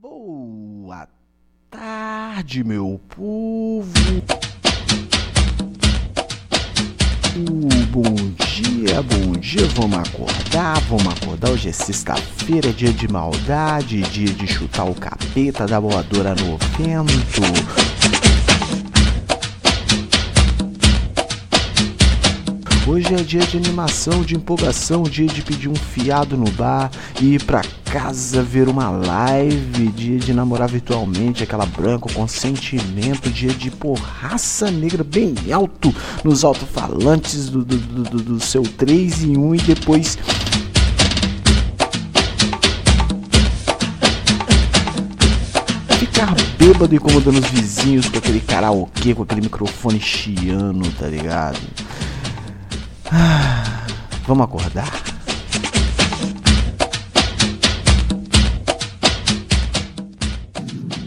Boa tarde, meu povo. Bom dia, bom dia. Vamos acordar, vamos acordar. Hoje é sexta-feira, dia de maldade, dia de chutar o capeta da voadora no vento. Hoje é dia de animação, de empolgação, dia de pedir um fiado no bar, ir pra casa ver uma live, dia de namorar virtualmente, aquela branca com sentimento, dia de porraça negra bem alto nos alto-falantes do, do, do, do seu 3 em 1 e depois ficar bêbado incomodando os vizinhos com aquele karaokê, com aquele microfone chiano, tá ligado? Ah, vamos acordar?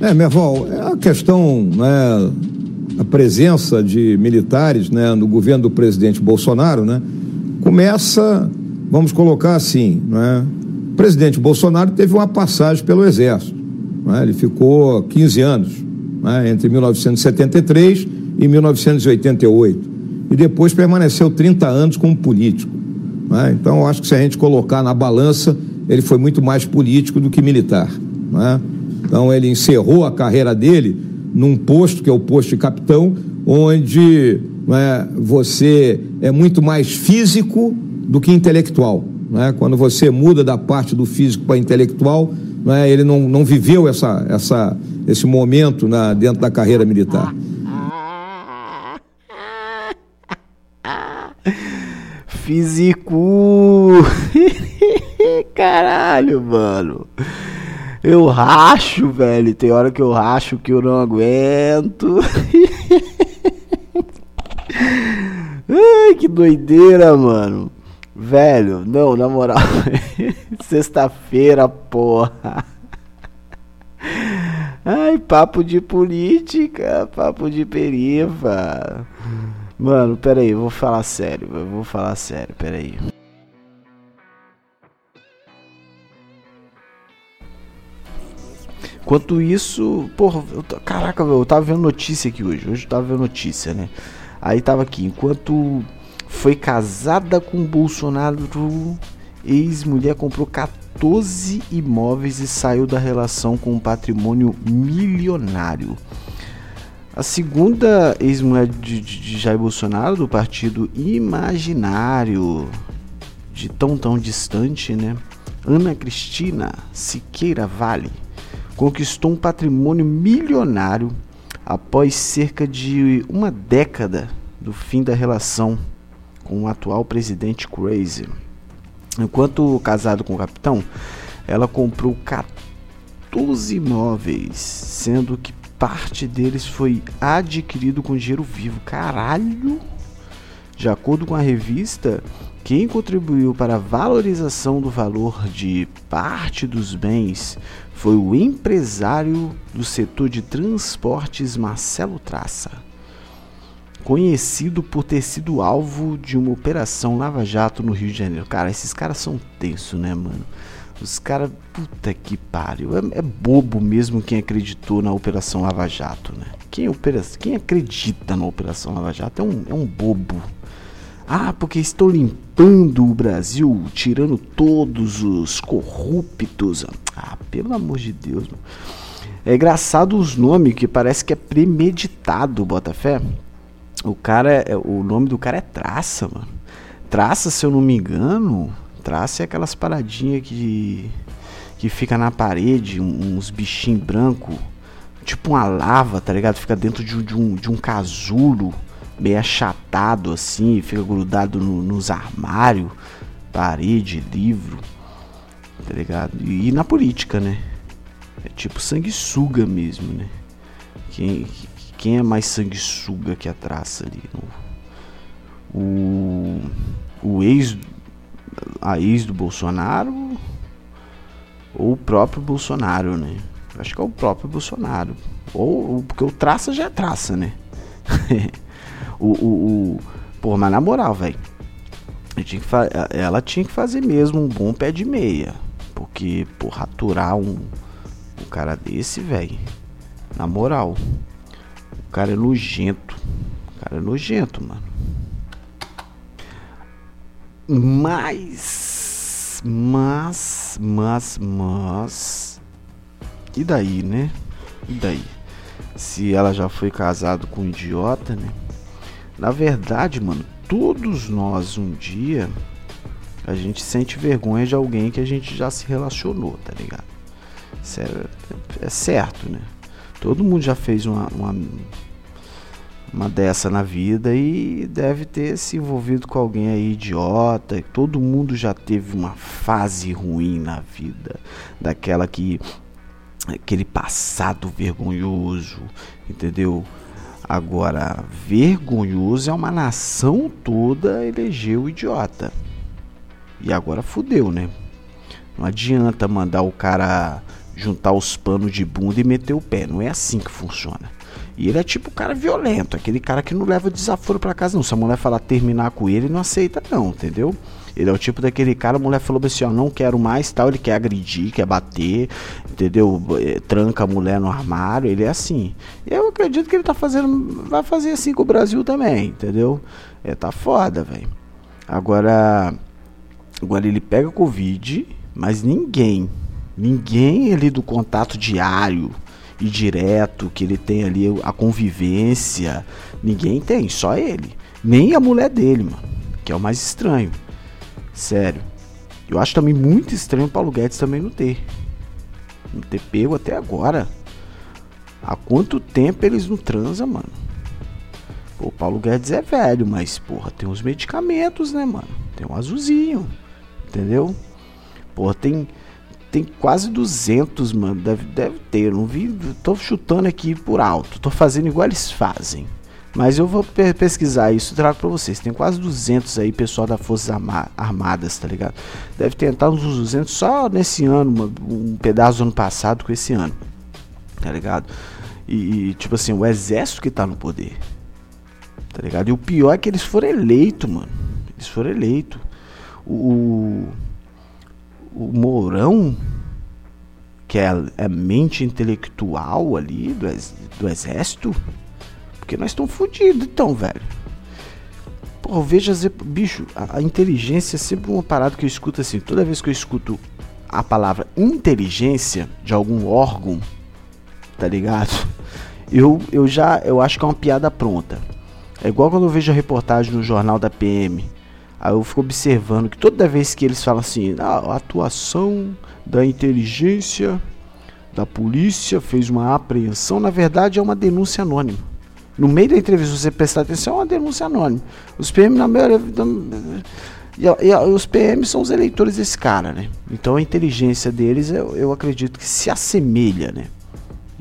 É, Merval, é a questão, né, a presença de militares né, no governo do presidente Bolsonaro, né, começa, vamos colocar assim, né, o presidente Bolsonaro teve uma passagem pelo Exército. Né, ele ficou 15 anos, né, entre 1973 e 1988 e depois permaneceu 30 anos como político. Né? Então, acho que se a gente colocar na balança, ele foi muito mais político do que militar. Né? Então, ele encerrou a carreira dele num posto, que é o posto de capitão, onde né, você é muito mais físico do que intelectual. Né? Quando você muda da parte do físico para intelectual, né, ele não, não viveu essa, essa, esse momento na, dentro da carreira militar. Físico. Caralho, mano. Eu racho, velho. Tem hora que eu racho que eu não aguento. Ai, que doideira, mano. Velho, não, na moral. Sexta-feira, porra. Ai, papo de política, papo de perifa. Mano, pera aí, eu vou falar sério, eu vou falar sério, pera Enquanto isso, porra, eu, caraca, eu tava vendo notícia aqui hoje, hoje eu tava vendo notícia, né? Aí tava aqui, enquanto foi casada com Bolsonaro, ex-mulher comprou 14 imóveis e saiu da relação com um patrimônio milionário. A segunda ex-mulher de, de, Jair Bolsonaro, do partido imaginário, de tão tão distante, né? Ana Cristina Siqueira Vale, conquistou um patrimônio milionário após cerca de uma década do fim da relação com o atual presidente Crazy. Enquanto casado com o capitão, ela comprou 14 imóveis, sendo que parte deles foi adquirido com dinheiro vivo. Caralho! De acordo com a revista, quem contribuiu para a valorização do valor de parte dos bens foi o empresário do setor de transportes Marcelo Traça, conhecido por ter sido alvo de uma operação Lava Jato no Rio de Janeiro. Cara, esses caras são tensos, né, mano? Os caras, puta que pariu. É, é, bobo mesmo quem acreditou na Operação Lava Jato, né? Quem, opera, quem acredita na Operação Lava Jato é um, é um bobo. Ah, porque estou limpando o Brasil, tirando todos os corruptos. Ah, pelo amor de Deus, mano. É engraçado os nomes, que parece que é premeditado, Botafé. O cara, é, o nome do cara é Traça, mano. Traça, se eu não me engano, Traça é aquelas paradinhas que, que fica na parede, uns bichinhos brancos, tipo uma lava, tá ligado? Fica dentro de, de, um, de um casulo, meio achatado assim, fica grudado no, nos armários, parede, livro, tá ligado? E, e na política, né? É tipo sanguessuga mesmo, né? Quem, quem é mais sanguessuga que a traça ali? O, o ex a ex do Bolsonaro ou o próprio Bolsonaro, né? Acho que é o próprio Bolsonaro. Ou, porque o traça já é traça, né? o, o, o, Pô, mas na moral, velho. Ela tinha que fazer mesmo um bom pé de meia. Porque, por raturar um, um cara desse, velho. Na moral. O cara é nojento. O cara é nojento, mano. Mas. Mas. Mas. Mas. E daí, né? E daí? Se ela já foi casada com um idiota, né? Na verdade, mano, todos nós um dia a gente sente vergonha de alguém que a gente já se relacionou, tá ligado? É, é certo, né? Todo mundo já fez uma, uma, uma dessa na vida e deve ter se envolvido com alguém aí idiota. Todo mundo já teve uma fase ruim na vida, daquela que aquele passado vergonhoso, entendeu? Agora, vergonhoso é uma nação toda elegeu o idiota. E agora fudeu, né? Não adianta mandar o cara juntar os panos de bunda e meter o pé. Não é assim que funciona. E ele é tipo um cara violento, aquele cara que não leva desaforo para casa, não. Se a mulher falar terminar com ele, não aceita, não, entendeu? Ele é o tipo daquele cara, a mulher falou assim, ó, não quero mais, tal, ele quer agredir, quer bater, entendeu? É, tranca a mulher no armário, ele é assim. Eu acredito que ele tá fazendo, vai fazer assim com o Brasil também, entendeu? É, tá foda, velho. Agora, agora ele pega Covid, mas ninguém, ninguém ali do contato diário e direto, que ele tem ali a convivência, ninguém tem, só ele. Nem a mulher dele, mano, que é o mais estranho. Sério. Eu acho também muito estranho o Paulo Guedes também não ter. Não ter pego até agora. Há quanto tempo eles não transam, mano? Pô, o Paulo Guedes é velho, mas, porra, tem uns medicamentos, né, mano? Tem um azulzinho. Entendeu? Porra, tem. Tem quase 200, mano. Deve, deve ter. Não vi. Tô chutando aqui por alto. Tô fazendo igual eles fazem. Mas eu vou pesquisar isso e trago pra vocês. Tem quase 200 aí, pessoal da Forças Armadas, tá ligado? Deve tentar uns 200 só nesse ano, um pedaço do ano passado com esse ano, tá ligado? E, tipo assim, o exército que tá no poder, tá ligado? E o pior é que eles foram eleitos, mano. Eles foram eleitos. O, o Mourão, que é a, é mente intelectual ali do, do exército porque nós estamos fodidos, então, velho. Pô, veja, bicho, a, a, inteligência é sempre uma parada que eu escuto assim. Toda vez que eu escuto a palavra inteligência de algum órgão, tá ligado? Eu, eu já eu acho que é uma piada pronta. É igual quando eu vejo a reportagem no jornal da PM. Aí eu fico observando que toda vez que eles falam assim, ah, a atuação da inteligência da polícia fez uma apreensão, na verdade é uma denúncia anônima. No meio da entrevista, você prestar atenção, é uma denúncia anônima. Os PM, na maioria. E, e, os PM são os eleitores desse cara, né? Então a inteligência deles, eu, eu acredito que se assemelha, né?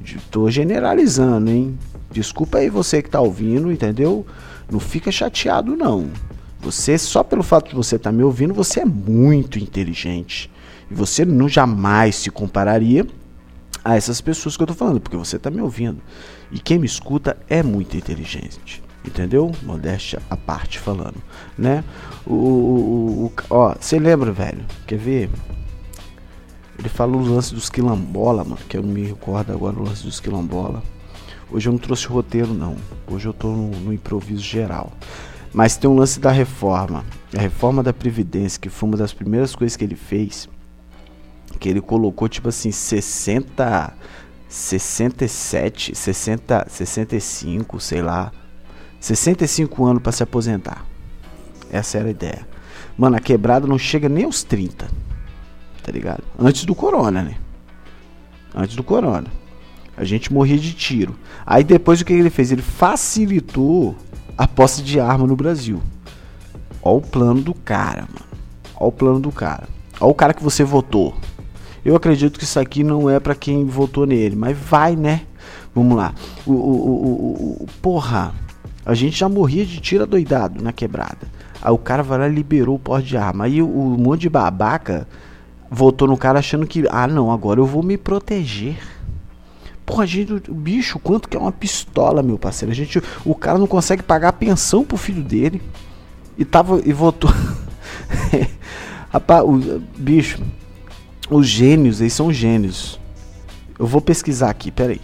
Estou generalizando, hein? Desculpa aí você que está ouvindo, entendeu? Não fica chateado, não. Você, só pelo fato de você estar tá me ouvindo, você é muito inteligente. E você não jamais se compararia a essas pessoas que eu tô falando, porque você tá me ouvindo. E quem me escuta é muito inteligente. Entendeu? Modéstia à parte falando, né? O, o, o ó, você lembra, velho? Quer ver? Ele fala o lance dos quilombola, mano, que eu me recordo agora o lance dos quilombola. Hoje eu não trouxe roteiro, não. Hoje eu tô no, no improviso geral. Mas tem um lance da reforma. A reforma da Previdência, que foi uma das primeiras coisas que ele fez que ele colocou tipo assim 60 67, 60, 65, sei lá. 65 anos para se aposentar. Essa era a ideia. Mano, a quebrada não chega nem aos 30. Tá ligado? Antes do corona, né? Antes do corona. A gente morria de tiro. Aí depois o que ele fez? Ele facilitou a posse de arma no Brasil. Ó o plano do cara, mano. Ó o plano do cara. Ó o cara que você votou. Eu acredito que isso aqui não é para quem votou nele, mas vai, né? Vamos lá. O, o, o, o, porra, a gente já morria de tira doidado na quebrada. Aí o cara vai lá e liberou o porte de arma. Aí o, o monte de babaca votou no cara achando que, ah não, agora eu vou me proteger. Porra, gente, o bicho, quanto que é uma pistola, meu parceiro? A gente, o cara não consegue pagar a pensão pro filho dele. E tava e votou. Rapaz, o bicho, os gênios, eles são gênios. Eu vou pesquisar aqui, peraí.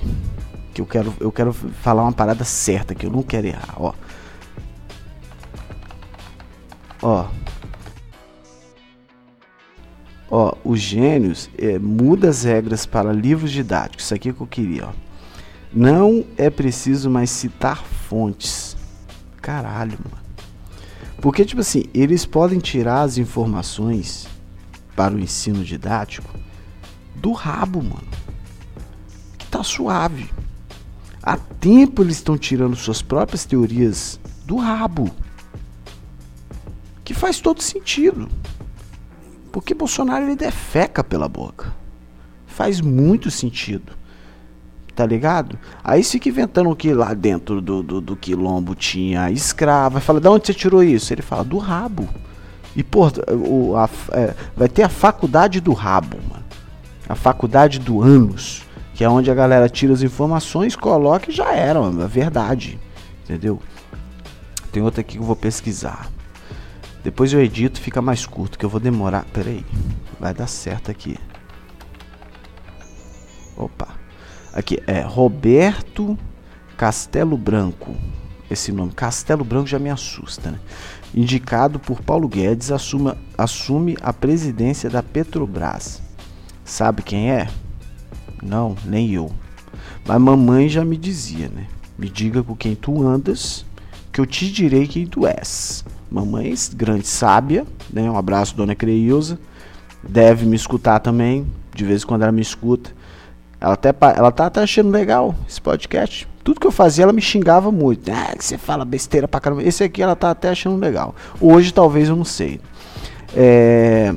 Que eu quero, eu quero falar uma parada certa que eu não quero errar, ó. Ó. Ó, os gênios é, muda as regras para livros didáticos. Isso aqui que eu queria, ó. Não é preciso mais citar fontes. Caralho, mano. Porque, tipo assim, eles podem tirar as informações para o ensino didático do rabo, mano. Que tá suave. Há tempo eles estão tirando suas próprias teorias do rabo. Que faz todo sentido. Porque Bolsonaro ele defeca pela boca. Faz muito sentido. Tá ligado? Aí fica inventando que lá dentro do, do, do quilombo tinha escrava. Fala, de onde você tirou isso? Ele fala, do rabo. E, pô, o, a, é, vai ter a faculdade do rabo, mano. A faculdade do ânus. Que é onde a galera tira as informações, coloca e já era, mano. É verdade. Entendeu? Tem outra aqui que eu vou pesquisar. Depois eu edito, fica mais curto, que eu vou demorar. Pera aí. Vai dar certo aqui. Opa. Aqui é Roberto Castelo Branco. Esse nome, Castelo Branco, já me assusta, né? Indicado por Paulo Guedes, assuma, assume a presidência da Petrobras. Sabe quem é? Não, nem eu. Mas mamãe já me dizia, né? Me diga com quem tu andas, que eu te direi quem tu és. Mamãe, grande sábia, né? Um abraço, dona Creilza. Deve me escutar também, de vez em quando ela me escuta. Ela até ela tá até achando legal esse podcast. Tudo que eu fazia ela me xingava muito. Ah, que você fala besteira pra caramba. Esse aqui ela tá até achando legal. Hoje talvez eu não sei. É...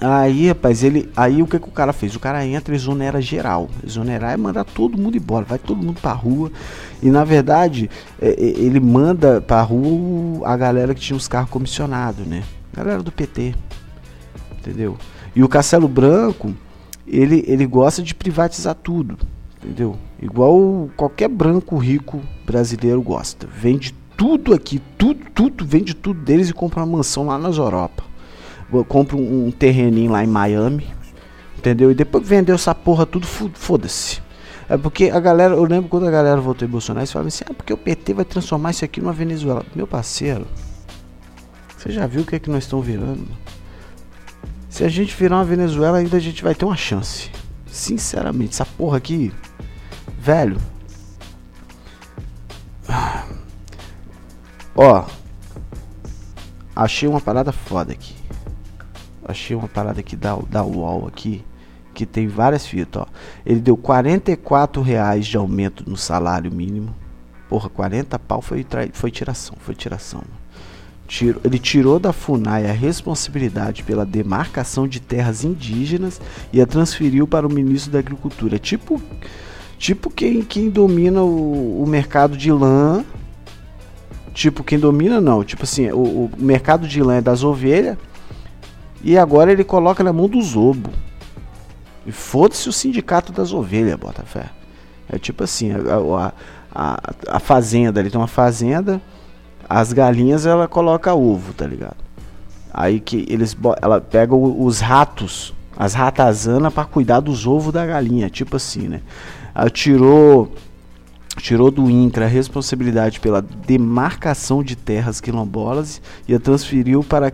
Aí, rapaz, ele. Aí o que, que o cara fez? O cara entra e exonera geral. Exonerar é mandar todo mundo embora, vai todo mundo pra rua. E na verdade, é, é ele manda pra rua a galera que tinha os carros comissionados, né? Galera do PT. Entendeu? E o Castelo Branco, ele, ele gosta de privatizar tudo. Entendeu? Igual qualquer branco rico brasileiro gosta. Vende tudo aqui, tudo, tudo, vende tudo deles e compra uma mansão lá nas Europa. Compra um, terreninho lá em Miami, entendeu? E depois vendeu essa porra tudo, foda-se. É porque a galera, eu lembro quando a galera votou em Bolsonaro, eles falavam assim: ah, porque o PT vai transformar isso aqui numa Venezuela. Meu parceiro, você já viu o que é que nós estamos virando? Se a gente virar uma Venezuela, ainda a gente vai ter uma chance. Sinceramente, essa porra aqui Velho. Ó. Achei uma parada foda aqui. Achei uma parada aqui da, da UOL aqui. Que tem várias fitas, ó. Ele deu 44 reais de aumento no salário mínimo. Porra, 40 pau foi, foi tiração. Foi tiração. Tiro, ele tirou da FUNAI a responsabilidade pela demarcação de terras indígenas e a transferiu para o ministro da Agricultura. Tipo Tipo quem, quem domina o, o mercado de lã. Tipo, quem domina não. Tipo assim, o, o mercado de lã é das ovelhas. E agora ele coloca na mão do zobo. E foda-se o sindicato das ovelhas, bota fé. É tipo assim, a, a, a, fazenda, ele tem uma fazenda, as galinhas ela coloca ovo, tá ligado? Aí que eles ela pega os ratos, as ratazanas para cuidar dos ovos da galinha, tipo assim, né? Tirou tirou do INCRA a responsabilidade pela demarcação de terras quilombolas e a transferiu para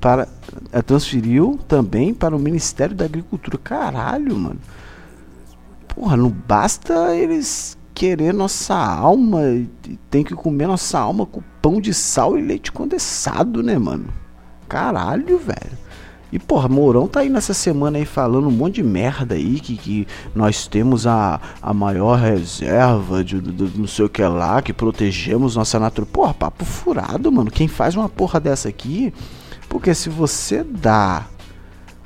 para a transferiu também para o Ministério da Agricultura. Caralho, mano. Porra, não basta eles querer nossa alma, tem que comer nossa alma com pão de sal e leite condensado, né, mano? Caralho, velho. E, porra, Mourão tá aí nessa semana aí falando um monte de merda aí, que, que nós temos a, a maior reserva de, de, de não sei o que lá, que protegemos nossa natureza. Porra, papo furado, mano. Quem faz uma porra dessa aqui, porque se você dá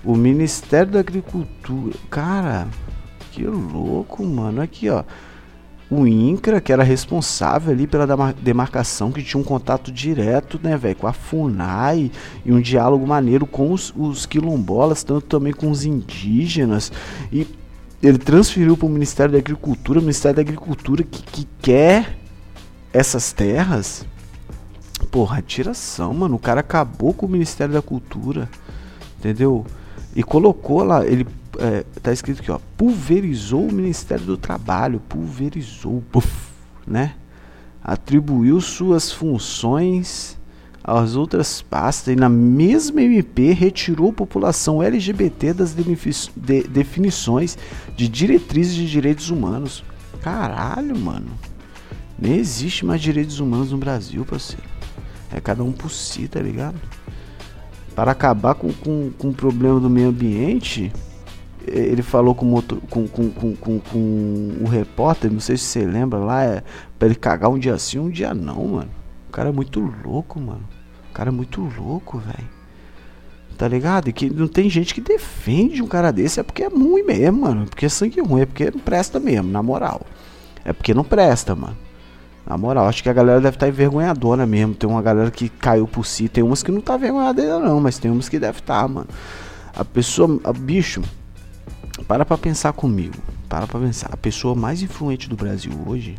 o Ministério da Agricultura, cara, que louco, mano. Aqui, ó o INCRA, que era responsável ali pela demarcação, que tinha um contato direto, né, velho, com a FUNAI e um diálogo maneiro com os, os quilombolas, tanto também com os indígenas. E ele transferiu para o Ministério da Agricultura, o Ministério da Agricultura que, que quer essas terras. Porra, tiração, mano. O cara acabou com o Ministério da Cultura, entendeu? E colocou lá, ele é, tá escrito aqui, ó, pulverizou o Ministério do Trabalho, pulverizou, puff, né? Atribuiu suas funções às outras pastas e na mesma MP retirou a população LGBT das de, definições de diretrizes de direitos humanos. Caralho, mano. Nem existe mais direitos humanos no Brasil, parceiro. É cada um por si, tá ligado? Para acabar com, com, com o problema do meio ambiente, ele falou com, motor, com, com, com, com, o repórter, não sei se você lembra lá, é pra ele cagar um dia sim, um dia não, mano. O cara é muito louco, mano. O cara é muito louco, velho. Tá ligado? E que não tem gente que defende um cara desse, é porque é ruim mesmo, mano. É porque é sangue ruim, é porque não presta mesmo, na moral. É porque não presta, mano. Na moral, acho que a galera deve estar tá envergonhadora mesmo. Tem uma galera que caiu por si. Tem umas que não tá envergonhada ainda não, mas tem umas que deve estar, tá, mano. A pessoa, a bicho, para pra pensar comigo. Para pra pensar. A pessoa mais influente do Brasil hoje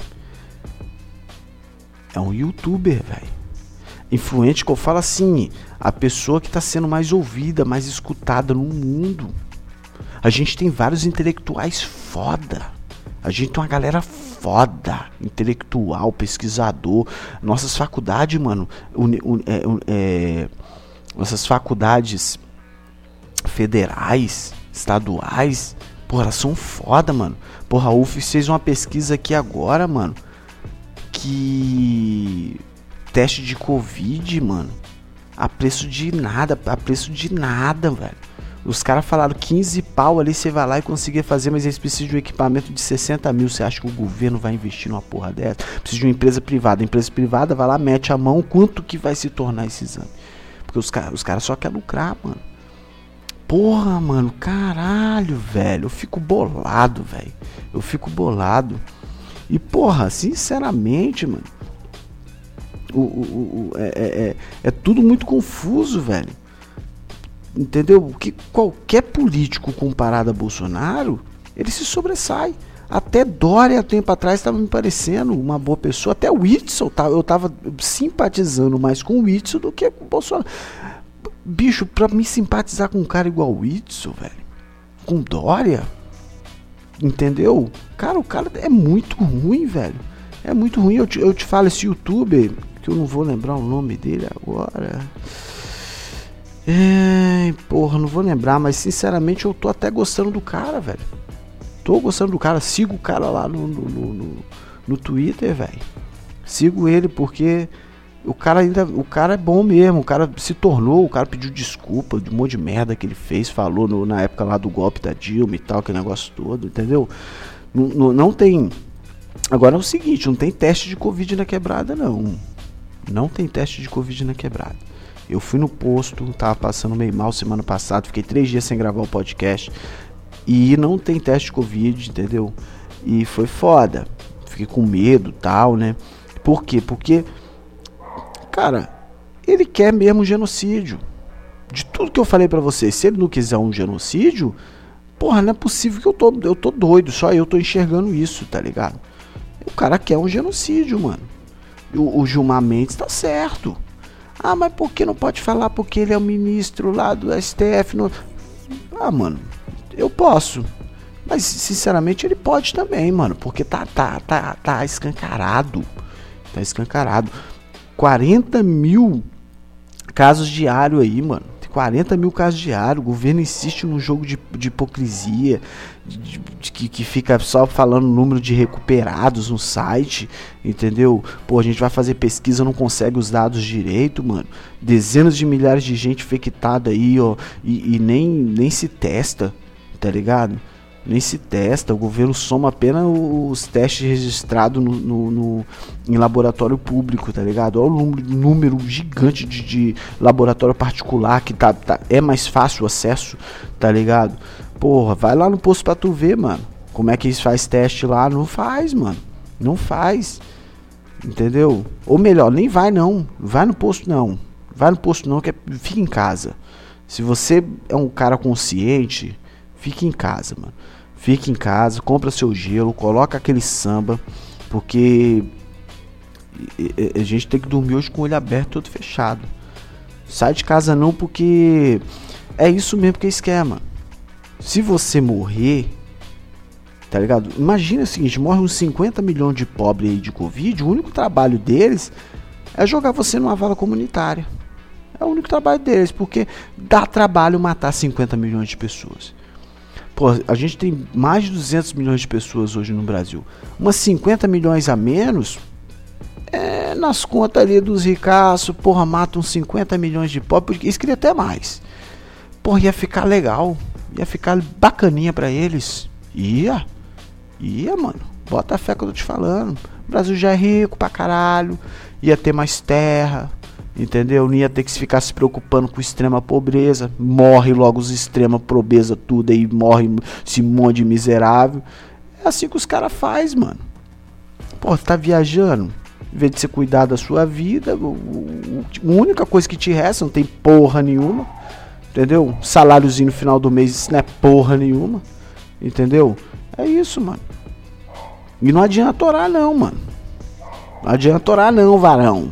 é um youtuber, velho. Influente que eu falo assim, a pessoa que está sendo mais ouvida, mais escutada no mundo. A gente tem vários intelectuais foda. A gente tem uma galera foda, intelectual, pesquisador. Nossas faculdades, mano, é, é, nossas faculdades federais, estaduais, porra, são foda, mano. Porra, a UF fez uma pesquisa aqui agora, mano, que teste de Covid, mano, a preço de nada, a preço de nada, velho. Os caras falaram 15 pau ali, você vai lá e conseguir fazer, mas eles precisam de um equipamento de 60 mil. Você acha que o governo vai investir numa porra dessa? Precisa de uma empresa privada. Empresa privada vai lá, mete a mão, quanto que vai se tornar esse exame? Porque os caras os cara só querem lucrar, mano. Porra, mano, caralho, velho. Eu fico bolado, velho. Eu fico bolado. E, porra, sinceramente, mano. O, o, o, é, é, é, é tudo muito confuso, velho. Entendeu? Que qualquer político comparado a Bolsonaro, ele se sobressai. Até Dória, tempo atrás, estava me parecendo uma boa pessoa. Até o Whitson, eu estava simpatizando mais com o Whitson do que com o Bolsonaro. Bicho, pra me simpatizar com um cara igual o velho, com Dória, entendeu? Cara, o cara é muito ruim, velho. É muito ruim. Eu te, eu te falo, esse youtuber, que eu não vou lembrar o nome dele agora. É, porra, não vou lembrar, mas sinceramente eu tô até gostando do cara, velho. Tô gostando do cara, sigo o cara lá no, no, no, no Twitter, velho. Sigo ele porque o cara ainda. O cara é bom mesmo, o cara se tornou, o cara pediu desculpa de um monte de merda que ele fez, falou no, na época lá do golpe da Dilma e tal, aquele negócio todo, entendeu? Não, não tem. Agora é o seguinte, não tem teste de Covid na quebrada, não. Não tem teste de Covid na quebrada. Eu fui no posto, tava passando meio mal semana passada, fiquei três dias sem gravar o podcast. E não tem teste de Covid, entendeu? E foi foda. Fiquei com medo tal, né? Por quê? Porque, cara, ele quer mesmo genocídio. De tudo que eu falei para vocês, se ele não quiser um genocídio, porra, não é possível que eu tô, eu tô doido, só eu tô enxergando isso, tá ligado? O cara quer um genocídio, mano. O, o Gilmar Mendes tá certo. Ah, mas por que não pode falar? Porque ele é o ministro lá do STF. No... Ah, mano, eu posso. Mas, sinceramente, ele pode também, mano. Porque tá, tá, tá, tá escancarado. Tá escancarado. 40 mil casos diários aí, mano. 40 mil casos diários. O governo insiste num jogo de, de hipocrisia, de, de, de, que, que fica só falando número de recuperados no site, entendeu? Pô, a gente vai fazer pesquisa, não consegue os dados direito, mano. Dezenas de milhares de gente infectada aí, ó, e, e nem, nem se testa, tá ligado? Nem se testa, o governo soma apenas os testes registrados no, no, no em laboratório público, tá ligado? Olha o número, número gigante de, de, laboratório particular que tá, tá, é mais fácil o acesso, tá ligado? Porra, vai lá no posto pra tu ver, mano. Como é que eles faz teste lá? Não faz, mano. Não faz. Entendeu? Ou melhor, nem vai não. Vai no posto não. Vai no posto não, que é, fica em casa. Se você é um cara consciente, fique em casa, mano. Fique em casa, compra seu gelo, coloca aquele samba, porque a gente tem que dormir hoje com o olho aberto, todo fechado. Sai de casa não, porque é isso mesmo que eles querem, mano. Se você morrer, tá ligado? Imagina o seguinte, morre uns 50 milhões de pobres aí de Covid, o único trabalho deles é jogar você numa vala comunitária. É o único trabalho deles, porque dá trabalho matar 50 milhões de pessoas. Pô, a gente tem mais de 200 milhões de pessoas hoje no Brasil. Umas 50 milhões a menos, é, nas contas ali dos ricaços, porra, matam 50 milhões de pobres, eles queriam até mais. Porra, ia ficar legal, ia ficar bacaninha para eles. Ia, ia, mano. Bota a fé que eu tô te falando. O Brasil já é rico pra caralho, ia ter mais terra, entendeu? Não ia ter que ficar se preocupando com extrema pobreza. Morre logo os extrema pobreza tudo aí, morre esse monte de miserável. É assim que os caras faz, mano. Pô, tá viajando? Em vez de você cuidar da sua vida, a única coisa que te resta, não tem porra nenhuma. Entendeu? Saláriozinho no final do mês, isso não é porra nenhuma. Entendeu? É isso, mano. E não adianta orar não, mano. Não adianta orar não, varão.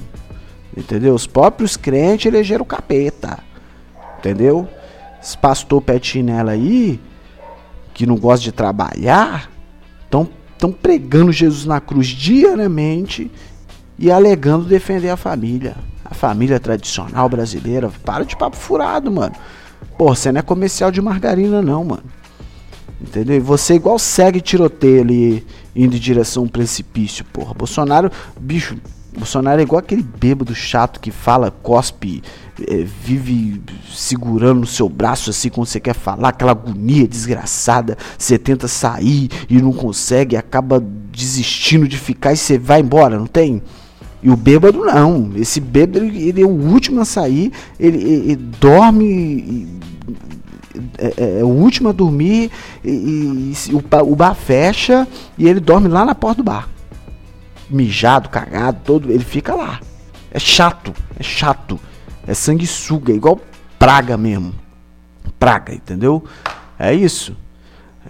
Entendeu? Os próprios crentes elegeram o capeta. Entendeu? Esse pastor pé chinela aí, que não gosta de trabalhar, estão pregando Jesus na cruz diariamente e alegando defender a família. A família tradicional brasileira. Para de papo furado, mano. Pô, você não é comercial de margarina, não, mano. Entendeu? Você igual segue tiroteio ali, indo em direção a um precipício, porra. Bolsonaro, bicho, Bolsonaro é igual aquele bêbado chato que fala, cospe, é, vive segurando no seu braço assim quando você quer falar, aquela agonia desgraçada. Você tenta sair e não consegue, acaba desistindo de ficar e você vai embora, não tem? E o bêbado não. Esse bêbado ele, é o último a sair, ele, ele, ele dorme. É, é, é, o último a dormir e, e, e o, o bar fecha e ele dorme lá na porta do bar mijado, cagado, todo, ele fica lá. É chato, é chato. É sanguessuga, é igual praga mesmo. Praga, entendeu? É isso.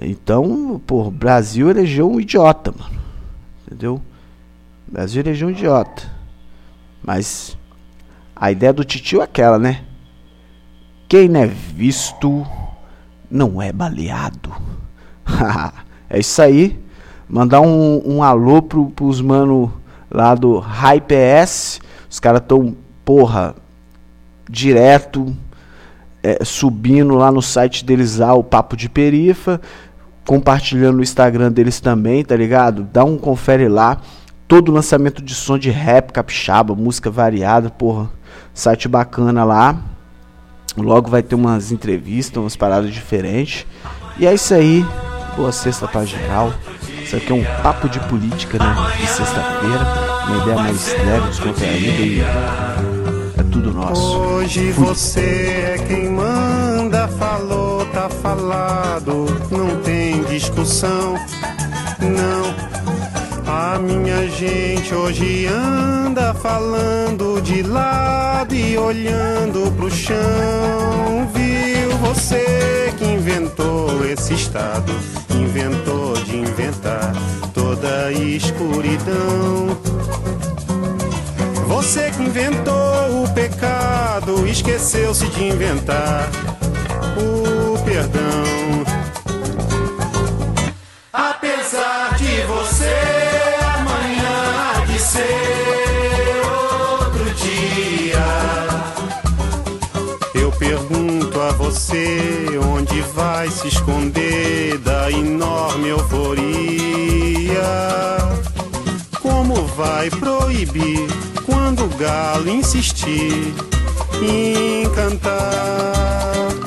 Então, pô, Brasil elegeu um idiota, mano. Entendeu? Brasil elegeu um idiota. Mas a ideia do titio é aquela, né? Quem não é visto não é baleado. é isso aí. Mandar um, um alô pro, pros mano lá do HypeS. Os caras tão, porra, direto é, subindo lá no site deles lá, o Papo de Perifa. Compartilhando no Instagram deles também, tá ligado? Dá um confere lá. Todo lançamento de som de rap, capixaba, música variada, porra. Site bacana lá. Logo vai ter umas entrevistas, umas paradas diferentes. E é isso aí. Boa sexta pra geral. Isso aqui é um papo de política, né? De sexta-feira. Uma ideia mais leve, descontraída e é tudo nosso. Hoje Fui. você é quem manda, falou, tá falado. Não tem discussão, não. A minha gente hoje anda falando de lado e olhando pro chão. Viu você que inventou esse estado? Inventou inventar toda a escuridão. Você que inventou o pecado, esqueceu-se de inventar o perdão. Apesar de você amanhã de ser outro dia, eu pergunto a você vai se esconder da enorme euforia. Como vai proibir quando o galo insistir em cantar?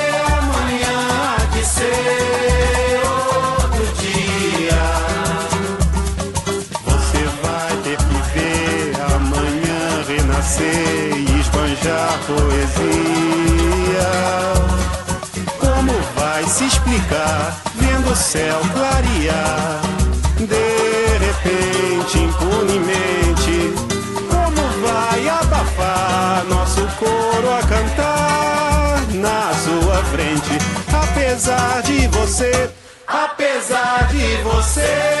poesia. Como vai se explicar vendo o céu clarear? De repente, impunemente, como vai abafar nosso coro a cantar na sua frente? Apesar de você, apesar de você,